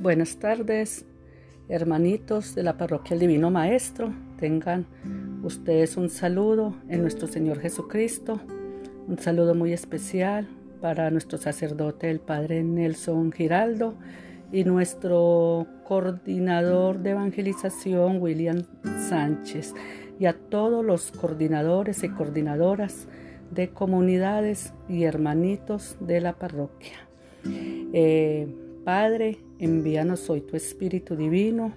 Buenas tardes, hermanitos de la parroquia El Divino Maestro. Tengan ustedes un saludo en nuestro Señor Jesucristo. Un saludo muy especial para nuestro sacerdote, el Padre Nelson Giraldo, y nuestro coordinador de evangelización, William Sánchez, y a todos los coordinadores y coordinadoras de comunidades y hermanitos de la parroquia. Eh, Padre, envíanos hoy tu Espíritu Divino,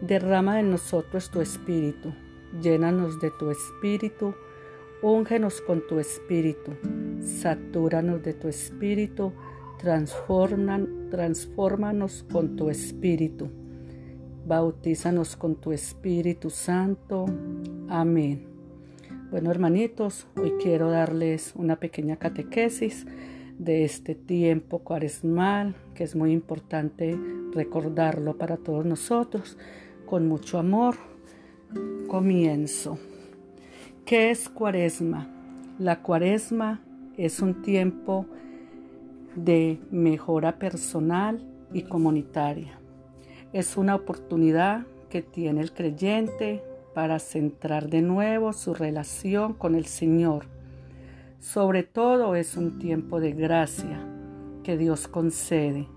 derrama en nosotros tu Espíritu, llénanos de tu Espíritu, úngenos con tu Espíritu, satúranos de tu Espíritu, transfórmanos con tu Espíritu, bautízanos con tu Espíritu Santo. Amén. Bueno, hermanitos, hoy quiero darles una pequeña catequesis de este tiempo cuaresmal, que es muy importante recordarlo para todos nosotros, con mucho amor. Comienzo. ¿Qué es cuaresma? La cuaresma es un tiempo de mejora personal y comunitaria. Es una oportunidad que tiene el creyente para centrar de nuevo su relación con el Señor sobre todo es un tiempo de gracia que Dios concede.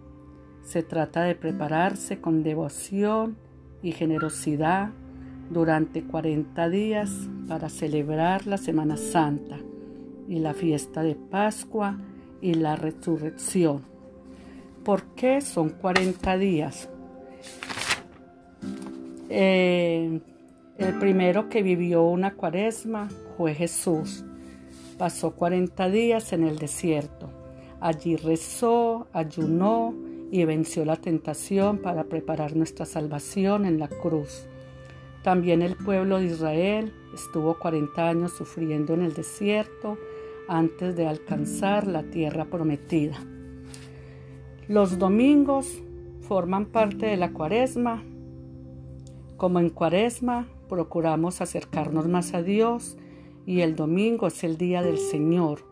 Se trata de prepararse con devoción y generosidad durante 40 días para celebrar la Semana Santa y la fiesta de Pascua y la resurrección. ¿Por qué son 40 días? Eh, el primero que vivió una cuaresma fue Jesús Pasó 40 días en el desierto. Allí rezó, ayunó y venció la tentación para preparar nuestra salvación en la cruz. También el pueblo de Israel estuvo 40 años sufriendo en el desierto antes de alcanzar la tierra prometida. Los domingos forman parte de la cuaresma. Como en cuaresma procuramos acercarnos más a Dios y el domingo es el día del Señor.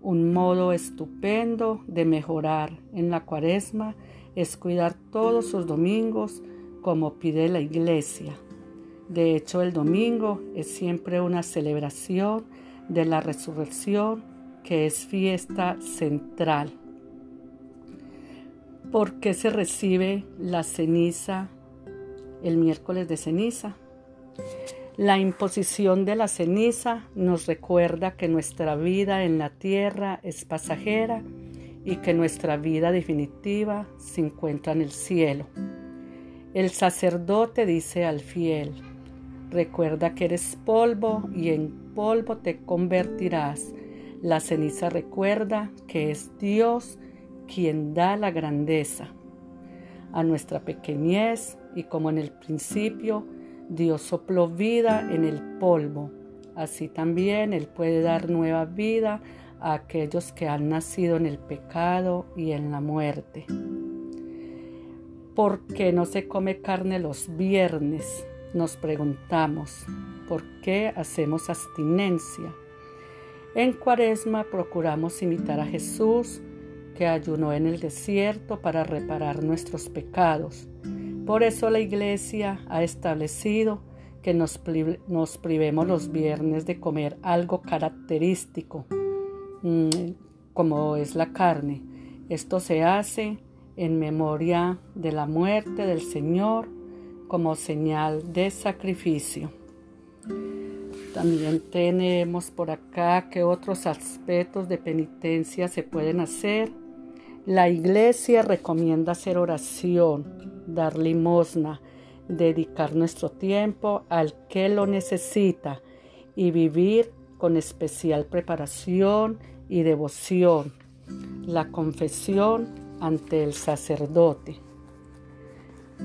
Un modo estupendo de mejorar en la cuaresma es cuidar todos sus domingos como pide la iglesia. De hecho, el domingo es siempre una celebración de la resurrección que es fiesta central. ¿Por qué se recibe la ceniza el miércoles de ceniza? La imposición de la ceniza nos recuerda que nuestra vida en la tierra es pasajera y que nuestra vida definitiva se encuentra en el cielo. El sacerdote dice al fiel, recuerda que eres polvo y en polvo te convertirás. La ceniza recuerda que es Dios quien da la grandeza. A nuestra pequeñez y como en el principio, Dios sopló vida en el polvo. Así también Él puede dar nueva vida a aquellos que han nacido en el pecado y en la muerte. ¿Por qué no se come carne los viernes? Nos preguntamos. ¿Por qué hacemos abstinencia? En cuaresma procuramos imitar a Jesús, que ayunó en el desierto para reparar nuestros pecados por eso la iglesia ha establecido que nos, privemos los viernes de comer algo característico, mm, como es la carne. Esto se hace en memoria de la muerte del Señor como señal de sacrificio. También tenemos por acá que otros aspectos de penitencia se pueden hacer. La iglesia recomienda hacer oración, dar limosna, dedicar nuestro tiempo al que lo necesita y vivir con especial preparación y devoción la confesión ante el sacerdote.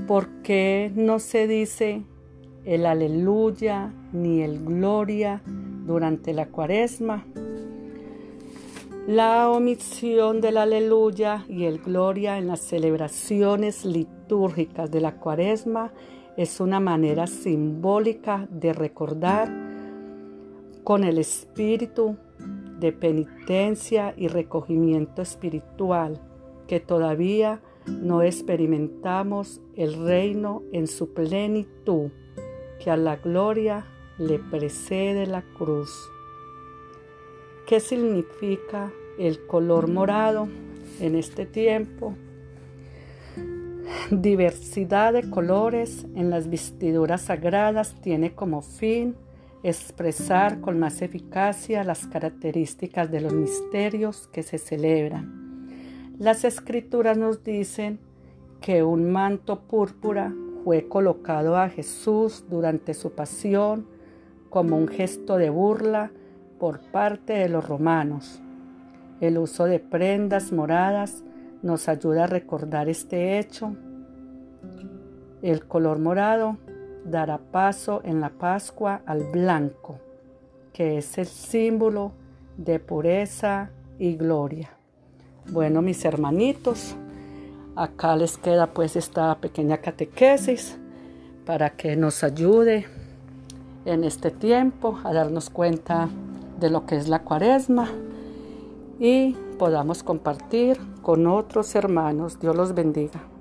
¿Por qué no se dice el aleluya ni el gloria durante la cuaresma? La omisión del aleluya y el gloria en las celebraciones litúrgicas de la cuaresma es una manera simbólica de recordar con el espíritu de penitencia y recogimiento espiritual que todavía no experimentamos el reino en su plenitud, que a la gloria le precede la cruz. ¿Qué significa el color morado en este tiempo? Diversidad de colores en las vestiduras sagradas tiene como fin expresar con más eficacia las características de los misterios que se celebran. Las escrituras nos dicen que un manto púrpura fue colocado a Jesús durante su pasión como un gesto de burla por parte de los romanos. El uso de prendas moradas nos ayuda a recordar este hecho. El color morado dará paso en la Pascua al blanco, que es el símbolo de pureza y gloria. Bueno, mis hermanitos, acá les queda pues esta pequeña catequesis para que nos ayude en este tiempo a darnos cuenta de lo que es la cuaresma y podamos compartir con otros hermanos. Dios los bendiga.